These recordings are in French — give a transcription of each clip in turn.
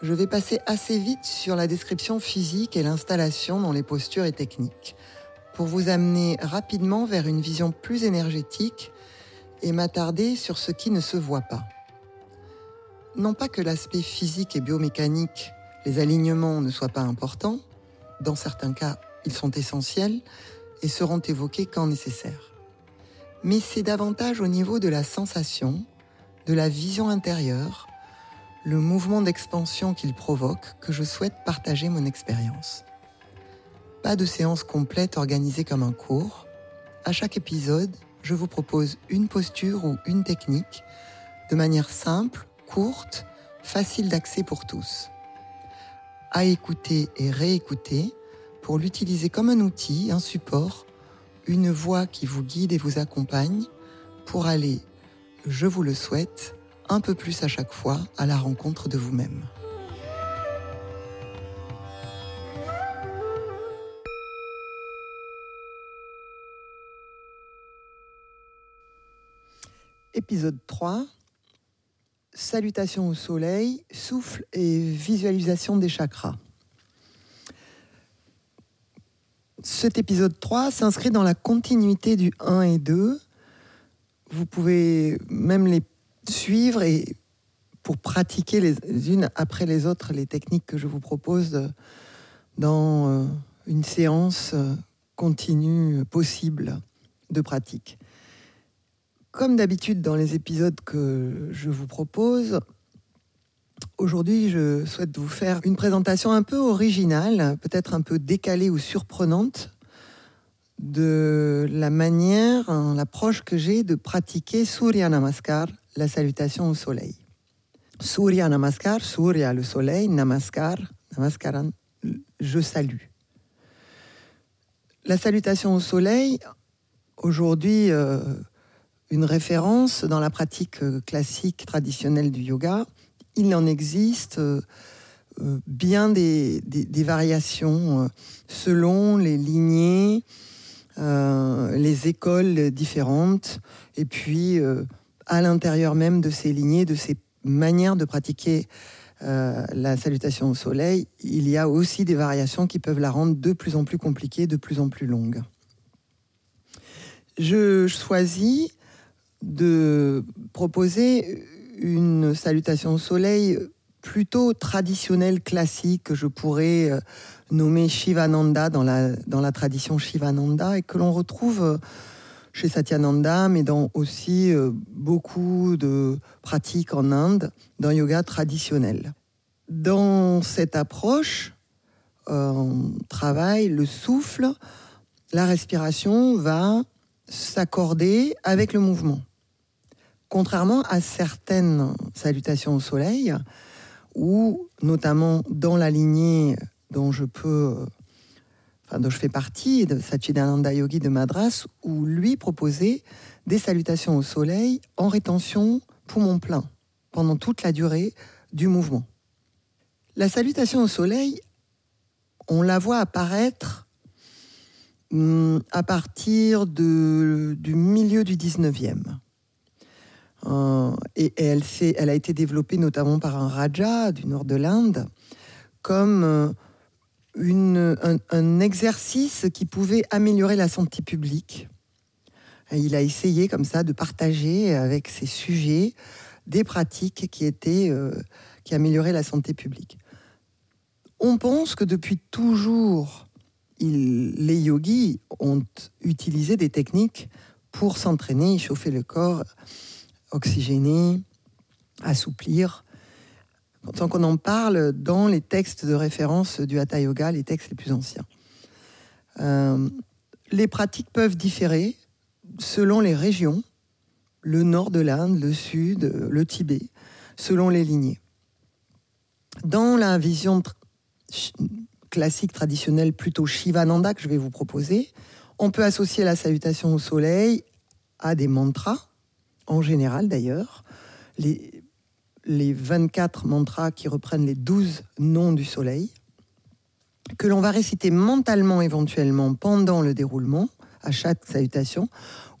je vais passer assez vite sur la description physique et l'installation dans les postures et techniques, pour vous amener rapidement vers une vision plus énergétique et m'attarder sur ce qui ne se voit pas. Non pas que l'aspect physique et biomécanique, les alignements ne soient pas importants, dans certains cas ils sont essentiels et seront évoqués quand nécessaire. Mais c'est davantage au niveau de la sensation, de la vision intérieure, le mouvement d'expansion qu'il provoque que je souhaite partager mon expérience. Pas de séance complète organisée comme un cours. À chaque épisode, je vous propose une posture ou une technique de manière simple, courte, facile d'accès pour tous. À écouter et réécouter pour l'utiliser comme un outil, un support, une voix qui vous guide et vous accompagne pour aller, je vous le souhaite, un peu plus à chaque fois à la rencontre de vous-même. Épisode 3. Salutations au soleil, souffle et visualisation des chakras. Cet épisode 3 s'inscrit dans la continuité du 1 et 2. Vous pouvez même les suivre et pour pratiquer les unes après les autres les techniques que je vous propose dans euh, une séance euh, continue possible de pratique. Comme d'habitude dans les épisodes que je vous propose, aujourd'hui je souhaite vous faire une présentation un peu originale, peut-être un peu décalée ou surprenante de la manière, hein, l'approche que j'ai de pratiquer Surya Namaskar la salutation au soleil. Surya Namaskar, Surya le soleil, Namaskar, Namaskaran, je salue. La salutation au soleil, aujourd'hui, euh, une référence dans la pratique euh, classique traditionnelle du yoga. Il en existe euh, bien des, variations selon les lignées, les écoles différentes, et puis à l'intérieur même de ces lignées, de ces manières de pratiquer euh, la salutation au soleil, il y a aussi des variations qui peuvent la rendre de plus en plus compliquée, de plus en plus longue. Je choisis de proposer une salutation au soleil plutôt traditionnelle, classique, que je pourrais euh, nommer Shivananda dans la, dans la tradition Shivananda et que l'on retrouve chez Satyananda, mais dans aussi euh, beaucoup de pratiques en Inde, dans yoga traditionnel. Dans cette approche, euh, on travaille le souffle, la respiration va s'accorder avec le mouvement. Contrairement à certaines salutations au soleil, où notamment dans la lignée dont je peux dont je fais partie, de Satchidananda Yogi de Madras, où lui proposait des salutations au soleil en rétention poumon plein pendant toute la durée du mouvement. La salutation au soleil, on la voit apparaître hum, à partir du milieu du 19e. Euh, et elle, elle, a été développée notamment par un Raja du nord de l'Inde comme euh, un, exercice qui pouvait améliorer la santé publique. il a essayé comme ça de partager avec ses sujets des pratiques qui étaient euh, qui amélioraient la santé publique. On pense que depuis toujours, les yogis ont utilisé des techniques pour s'entraîner, chauffer le corps, oxygéner, assouplir tant qu'on en parle dans les textes de référence du Hatha Yoga, les textes les plus anciens. Euh, les pratiques peuvent différer selon les régions, le nord de l'Inde, le sud, le Tibet, selon les lignées. Dans la vision classique, traditionnelle, plutôt Shivananda que je vais vous proposer. On peut associer la salutation au soleil à des mantras, en général d'ailleurs. Les 24 mantras qui reprennent les 12 noms du soleil, que l'on va réciter mentalement éventuellement pendant le déroulement, à chaque salutation,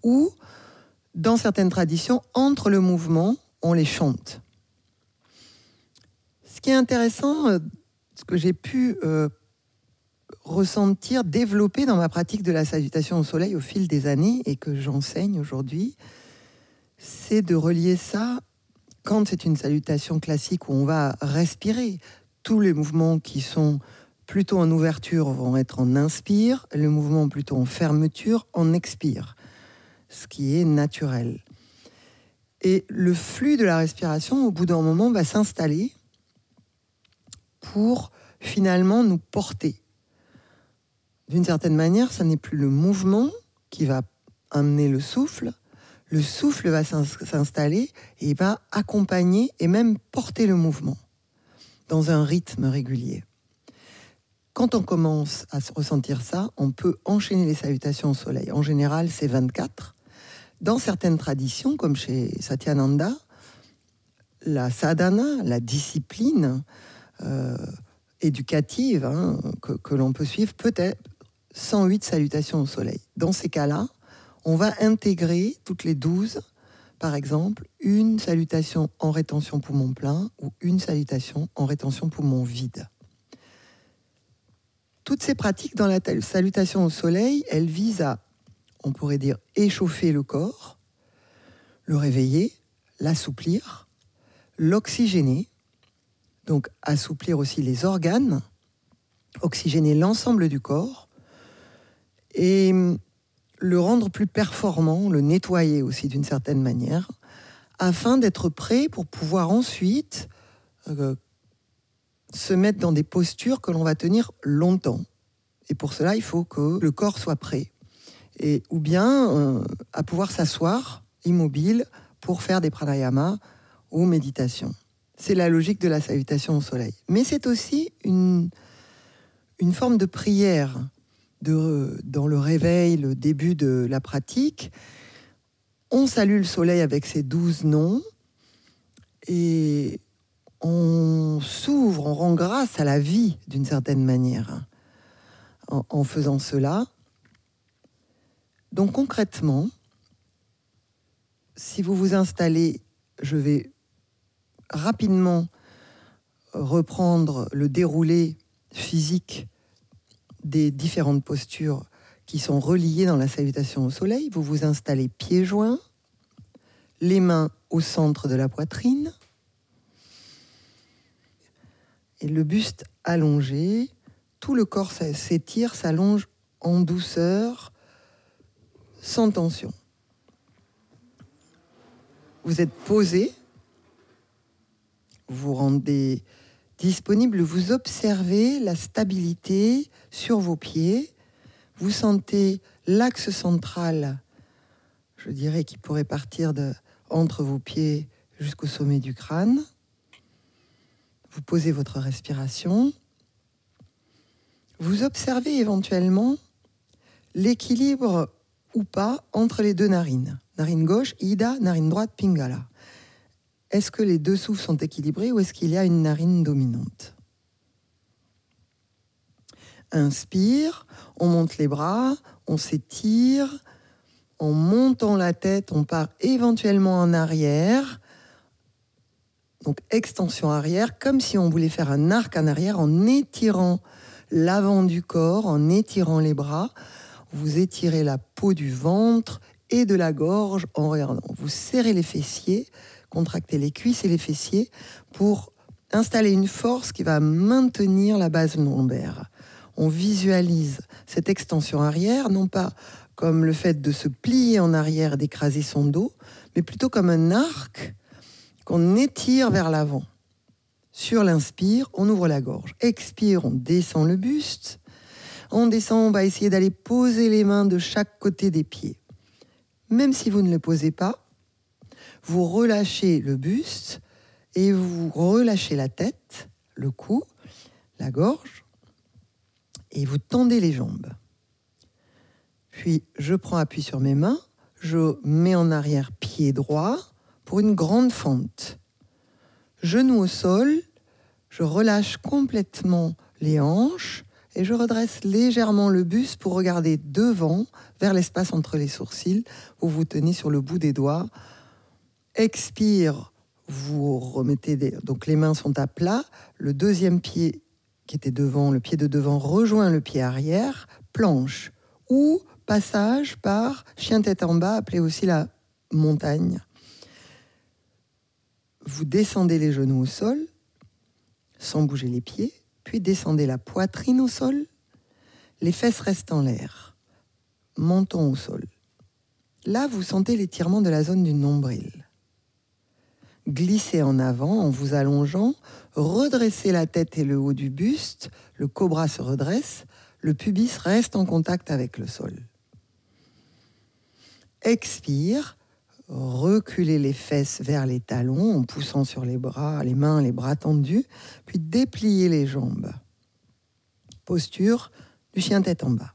ou dans certaines traditions, entre le mouvement, on les chante. Ce qui est intéressant, euh, ce que j'ai pu euh, ressentir, développer dans ma pratique de la salutation au soleil au fil des années et que j'enseigne aujourd'hui, c'est de relier ça quand c'est une salutation classique où on va respirer. Tous les mouvements qui sont plutôt en ouverture vont être en inspire, le mouvement plutôt en fermeture en expire, ce qui est naturel. Et le flux de la respiration, au bout d'un moment, va s'installer pour finalement nous porter. D'une certaine manière, ce n'est plus le mouvement qui va amener le souffle, le souffle va s'installer et va accompagner et même porter le mouvement dans un rythme régulier. Quand on commence à ressentir ça, on peut enchaîner les salutations au soleil. En général, c'est 24. Dans certaines traditions, comme chez Satyananda, la sadhana, la discipline euh, éducative hein, que, que l'on peut suivre, peut être 108 salutations au soleil. Dans ces cas-là, on va intégrer toutes les 12, par exemple, une salutation en rétention poumon plein ou une salutation en rétention poumon vide. Toutes ces pratiques dans la salutation au soleil, elles visent à, on pourrait dire, échauffer le corps, le réveiller, l'assouplir, l'oxygéner, donc assouplir aussi les organes, oxygéner l'ensemble du corps, et le rendre plus performant, le nettoyer aussi d'une certaine manière, afin d'être prêt pour pouvoir ensuite euh, se mettre dans des postures que l'on va tenir longtemps. Et pour cela, il faut que le corps soit prêt. Et, ou bien euh, à pouvoir s'asseoir immobile pour faire des pranayamas ou méditation. C'est la logique de la salutation au soleil. Mais c'est aussi une, une forme de prière dans le réveil, le début de la pratique, on salue le soleil avec ses douze noms et on s'ouvre, on rend grâce à la vie d'une certaine manière en, faisant cela. Donc concrètement, si vous vous installez, je vais rapidement reprendre le déroulé physique des différentes postures qui sont reliées dans la salutation au soleil. Vous vous installez pieds joints, les mains au centre de la poitrine et le buste allongé. Tout le corps s'étire, s'allonge en douceur, sans tension. Vous êtes posé, vous rendez disponible, vous observez la stabilité sur vos pieds, vous sentez l'axe central, je dirais, qui pourrait partir de, entre vos pieds jusqu'au sommet du crâne. Vous posez votre respiration. Vous observez éventuellement l'équilibre ou pas entre les deux narines. Narine gauche, Ida, narine droite, Pingala est-ce que les deux souffles sont équilibrés ou est-ce qu'il y a une narine dominante? Inspire, on monte les bras, on s'étire, en montant la tête, on part éventuellement en arrière. Donc extension arrière, comme si on voulait faire un arc en arrière en étirant l'avant du corps, en étirant les bras. Vous étirez la peau du ventre et de la gorge en regardant. Vous serrez les fessiers, contracter les cuisses et les fessiers pour installer une force qui va maintenir la base lombaire. On visualise cette extension arrière, non pas comme le fait de se plier en arrière d'écraser son dos, mais plutôt comme un arc qu'on étire vers l'avant. Sur l'inspire, on ouvre la gorge. Expire, on descend le buste. On descend, on va essayer d'aller poser les mains de chaque côté des pieds. Même si vous ne le posez pas, vous relâchez le buste et vous relâchez la tête, le cou, la gorge. et vous tendez les jambes. Puis je prends appui sur mes mains, je mets en arrière pied droit pour une grande fente. Genou au sol, je relâche complètement les hanches et je redresse légèrement le buste pour regarder devant, vers l'espace entre les sourcils, où vous tenez sur le bout des doigts. Expire, vous remettez des... donc les mains sont à plat, le deuxième pied qui était devant, le pied de devant rejoint le pied arrière, planche ou passage par chien tête en bas, appelé aussi la montagne. Vous descendez les genoux au sol, sans bouger les pieds, puis descendez la poitrine au sol, les fesses restent en l'air, menton au sol. Là, vous sentez l'étirement de la zone du nombril. Glissez en avant en vous allongeant, redressez la tête et le haut du buste, le cobra se redresse, le pubis reste en contact avec le sol. Expire, reculez les fesses vers les talons en poussant sur les bras, les mains, les bras tendus, puis dépliez les jambes. Posture du chien tête en bas.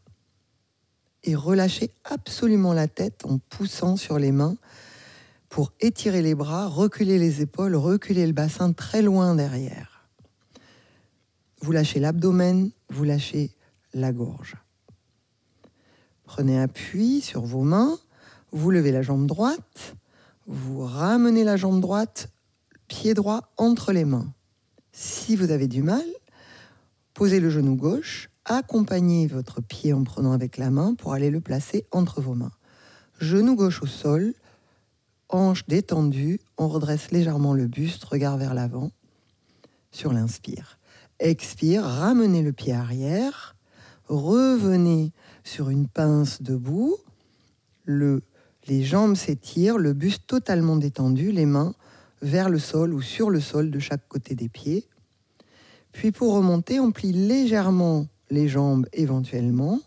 Et relâchez absolument la tête en poussant sur les mains pour étirer les bras, reculer les épaules, reculer le bassin très loin derrière. Vous lâchez l'abdomen, vous lâchez la gorge. Prenez appui sur vos mains, vous levez la jambe droite, vous ramenez la jambe droite, pied droit entre les mains. Si vous avez du mal, posez le genou gauche, accompagnez votre pied en prenant avec la main pour aller le placer entre vos mains. Genou gauche au sol, hanche détendue, on redresse légèrement le buste, regard vers l'avant sur l'inspire. Expire, ramenez le pied arrière, revenez sur une pince debout, le les jambes s'étirent, le buste totalement détendu, les mains vers le sol ou sur le sol de chaque côté des pieds. Puis pour remonter, on plie légèrement les jambes éventuellement.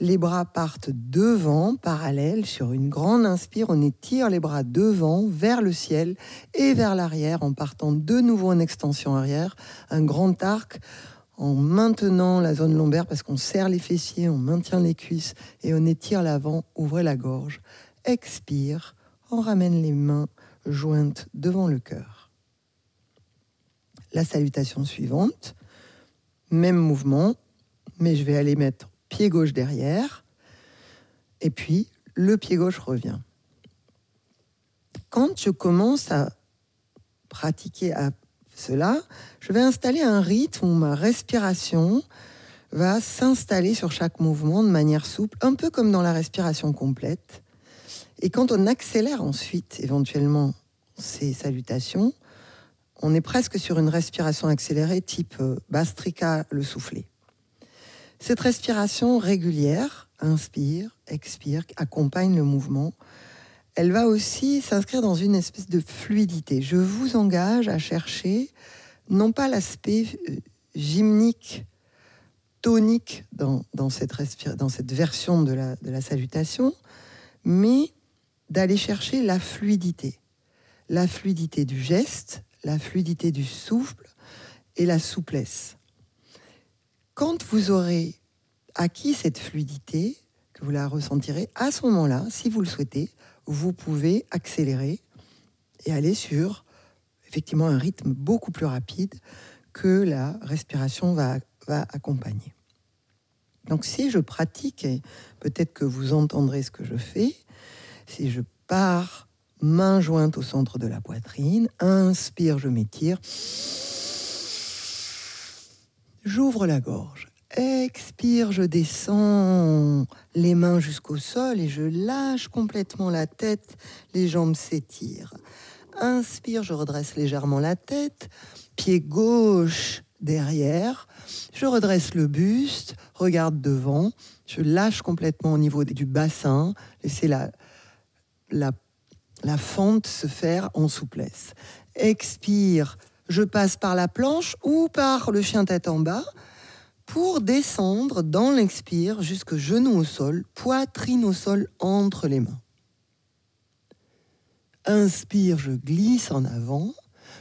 Les bras partent devant, parallèles, sur une grande inspire. On étire les bras devant, vers le ciel et vers l'arrière, en partant de nouveau en extension arrière. Un grand arc en maintenant la zone lombaire parce qu'on serre les fessiers, on maintient les cuisses et on étire l'avant, ouvrez la gorge expire, on ramène les mains jointes devant le cœur. La salutation suivante, même mouvement, mais je vais aller mettre pied gauche derrière, et puis le pied gauche revient. Quand je commence à pratiquer à cela, je vais installer un rythme où ma respiration va s'installer sur chaque mouvement de manière souple, un peu comme dans la respiration complète. Et quand on accélère ensuite éventuellement ces salutations, on est presque sur une respiration accélérée type euh, Bastrika le soufflé. Cette respiration régulière, inspire, expire, accompagne le mouvement. Elle va aussi s'inscrire dans une espèce de fluidité. Je vous engage à chercher non pas l'aspect euh, gymnique, tonique dans, cette, version de la salutation, mais d'aller chercher la fluidité. La fluidité du geste, la fluidité du souffle et la souplesse. Quand vous aurez acquis cette fluidité, que vous la ressentirez, à ce moment-là, si vous le souhaitez, vous pouvez accélérer et aller sur effectivement un rythme beaucoup plus rapide que la respiration va, va accompagner. Donc si je pratique, et peut-être que vous entendrez ce que je fais, si je pars, main jointe au centre de la poitrine, inspire, je m'étire. J'ouvre la gorge. Expire, je descends les mains jusqu'au sol et je lâche complètement la tête, les jambes s'étirent. Inspire, je redresse légèrement la tête, pied gauche derrière, je redresse le buste, regarde devant, je lâche complètement au niveau du bassin, laissez la, la, fente se faire en souplesse. Expire, je passe par la planche ou par le chien tête en bas pour descendre dans l'expire jusque genou au sol, poitrine au sol entre les mains. Inspire, je glisse en avant,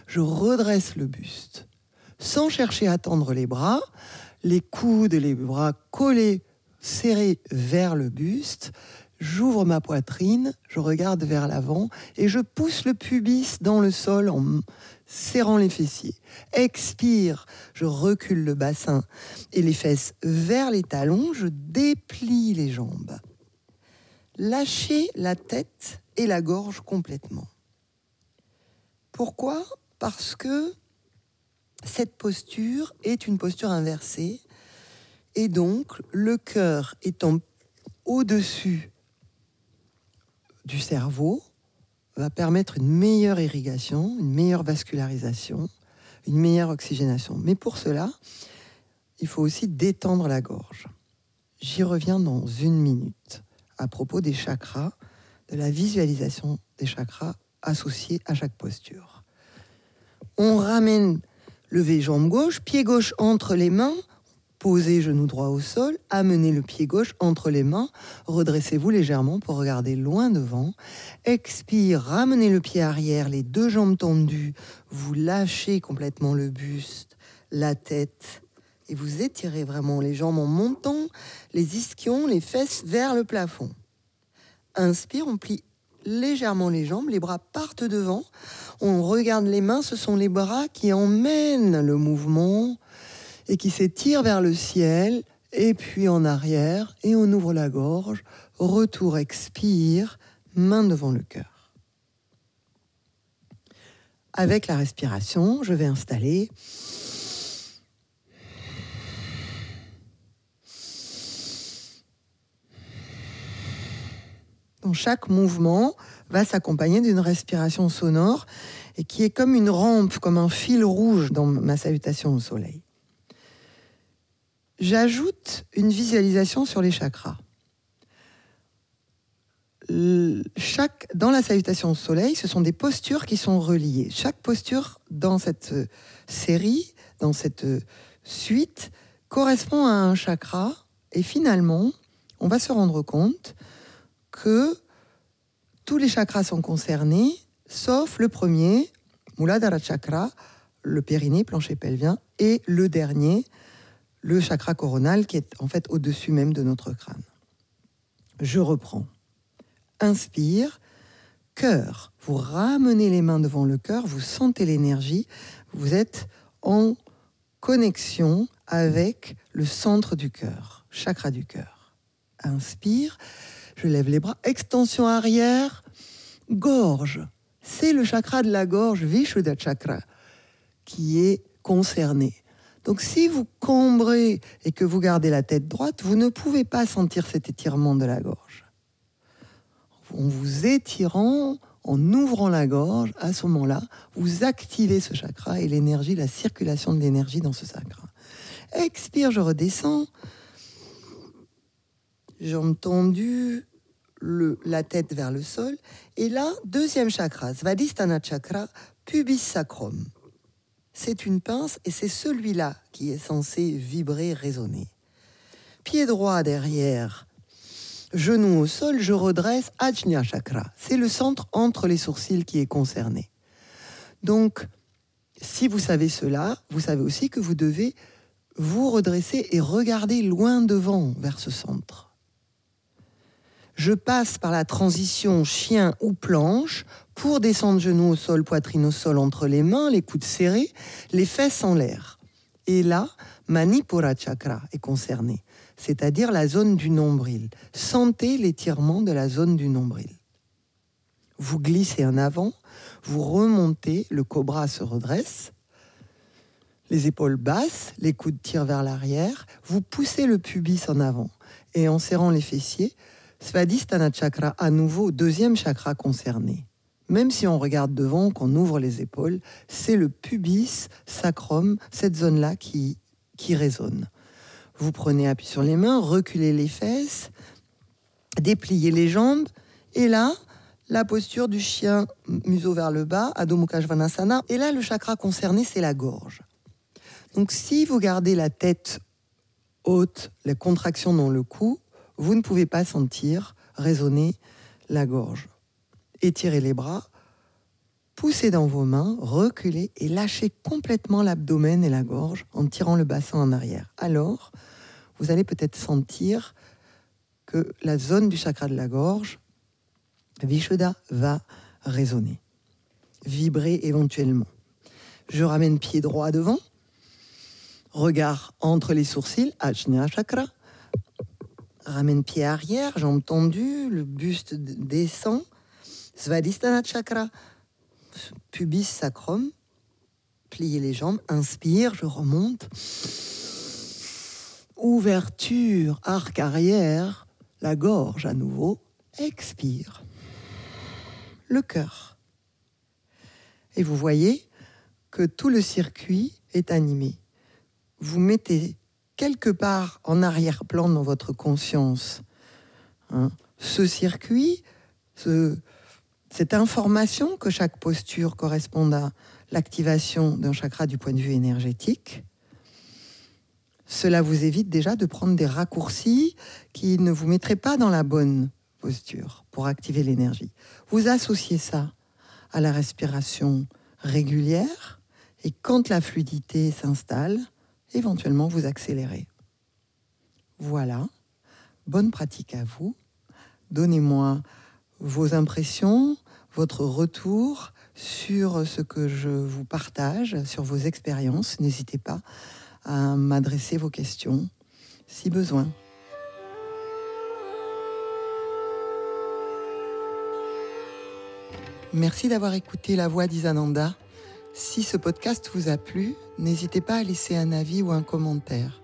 je redresse le buste. Sans chercher à tendre les bras, les coudes et les bras collés, serrés vers le buste. J'ouvre ma poitrine, je regarde vers l'avant et je pousse le pubis dans le sol en serrant les fessiers. Expire, je recule le bassin et les fesses vers les talons, je déplie les jambes. Lâchez la tête et la gorge complètement. Pourquoi? Parce que cette posture est une posture inversée et donc le cœur étant au-dessus du cerveau va permettre une meilleure irrigation, une meilleure vascularisation, une meilleure oxygénation. Mais pour cela, il faut aussi détendre la gorge. J'y reviens dans une minute à propos des chakras, de la visualisation des chakras associés à chaque posture. On ramène lever jambe gauche, pied gauche entre les mains, Posez genou droit au sol, amenez le pied gauche entre les mains, redressez-vous légèrement pour regarder loin devant. Expire, ramenez le pied arrière, les deux jambes tendues, vous lâchez complètement le buste, la tête. Et vous étirez vraiment les jambes en montant les ischions, les fesses vers le plafond. Inspire, on plie légèrement les jambes, les bras partent devant, on regarde les mains, ce sont les bras qui emmènent le mouvement et qui s'étire vers le ciel, et puis en arrière, et on ouvre la gorge, retour, expire, main devant le cœur. Avec la respiration, je vais installer Donc chaque mouvement va s'accompagner d'une respiration sonore et qui est comme une rampe, comme un fil rouge dans ma salutation au soleil. J'ajoute une visualisation sur les chakras. Chaque, dans la salutation au soleil, ce sont des postures qui sont reliées. Chaque posture dans cette euh, série, dans cette euh, suite, correspond à un chakra. Et finalement, on va se rendre compte que tous les chakras sont concernés, sauf le premier, Muladhara Chakra, le périnée, plancher pelvien, et le dernier, le chakra coronal qui est en fait au-dessus même de notre crâne. Je reprends. Inspire, cœur. Vous ramenez les mains devant le cœur, vous sentez l'énergie, vous êtes en connexion avec le centre du cœur, chakra du cœur. Inspire, je lève les bras, extension arrière, gorge. C'est le chakra de la gorge, Vishuddha chakra, qui est concerné. Donc si vous cambrez et que vous gardez la tête droite, vous ne pouvez pas sentir cet étirement de la gorge. En vous étirant, en ouvrant la gorge, à ce moment-là, vous activez ce chakra et l'énergie, la circulation de l'énergie dans ce chakra. Expire, je redescends. Jambes tendues, le, la tête vers le sol. Et là, deuxième chakra, Svadhisthana chakra, pubis sacrum c'est une pince et c'est celui-là qui est censé vibrer, résonner. Pied droit derrière, genou au sol, je redresse Ajna Chakra. C'est le centre entre les sourcils qui est concerné. Donc, si vous savez cela, vous savez aussi que vous devez vous redresser et regarder loin devant vers ce centre je passe par la transition chien ou planche pour descendre genoux au sol, poitrine au sol entre les mains, les coudes serrés, les fesses en l'air. Et là, Manipura Chakra est concerné, c'est-à-dire la zone du nombril. Sentez l'étirement de la zone du nombril. Vous glissez en avant, vous remontez, le cobra se redresse, les épaules basses, les coudes tirent vers l'arrière, vous poussez le pubis en avant et en serrant les fessiers, Svadhisthana chakra, à nouveau, deuxième chakra concerné. Même si on regarde devant, qu'on ouvre les épaules, c'est le pubis sacrum, cette zone-là qui, qui résonne. Vous prenez appui sur les mains, reculez les fesses, dépliez les jambes, et là, la posture du chien museau vers le bas, Adho Mukha Svanasana. Et là, le chakra concerné, c'est la gorge. Donc, si vous gardez la tête haute, les contractions dans le cou, vous ne pouvez pas sentir résonner la gorge. Étirez les bras, Poussez dans vos mains, reculez et lâchez complètement l'abdomen et la gorge en tirant le bassin en arrière. Alors, vous allez peut-être sentir que la zone du chakra de la gorge, Vishuddha, va résonner, vibrer éventuellement. Je ramène pied droit devant, regard entre les sourcils, Ajna Chakra. Ramène pied arrière, jambes tendues, le buste descend, Svadhisthana Chakra, pubis sacrum. Pliez les jambes, inspire, je remonte. Ouverture, arc arrière, la gorge à nouveau, expire. Le cœur. Et vous voyez que tout le circuit est animé. Vous mettez quelque part en arrière-plan dans votre conscience hein, ce circuit, cette information que chaque posture corresponde à l'activation d'un chakra du point de vue énergétique. Cela vous évite déjà de prendre des raccourcis qui ne vous mettraient pas dans la bonne posture pour activer l'énergie. Vous associez ça à la respiration régulière, et quand la fluidité s'installe, éventuellement vous accélérez. Voilà, bonne pratique à vous. Donnez-moi vos impressions, votre retour sur ce que je vous partage, sur vos expériences. N'hésitez pas à m'adresser vos questions si besoin. Merci d'avoir écouté la voix d'Isananda. Si ce podcast vous a plu, n'hésitez pas à laisser un avis ou un commentaire.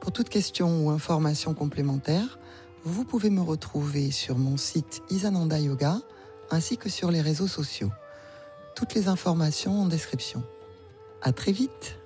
Pour toute question ou information complémentaire, vous pouvez me retrouver sur mon site Isananda Yoga ainsi que sur les réseaux sociaux. Toutes les informations en description. À très vite!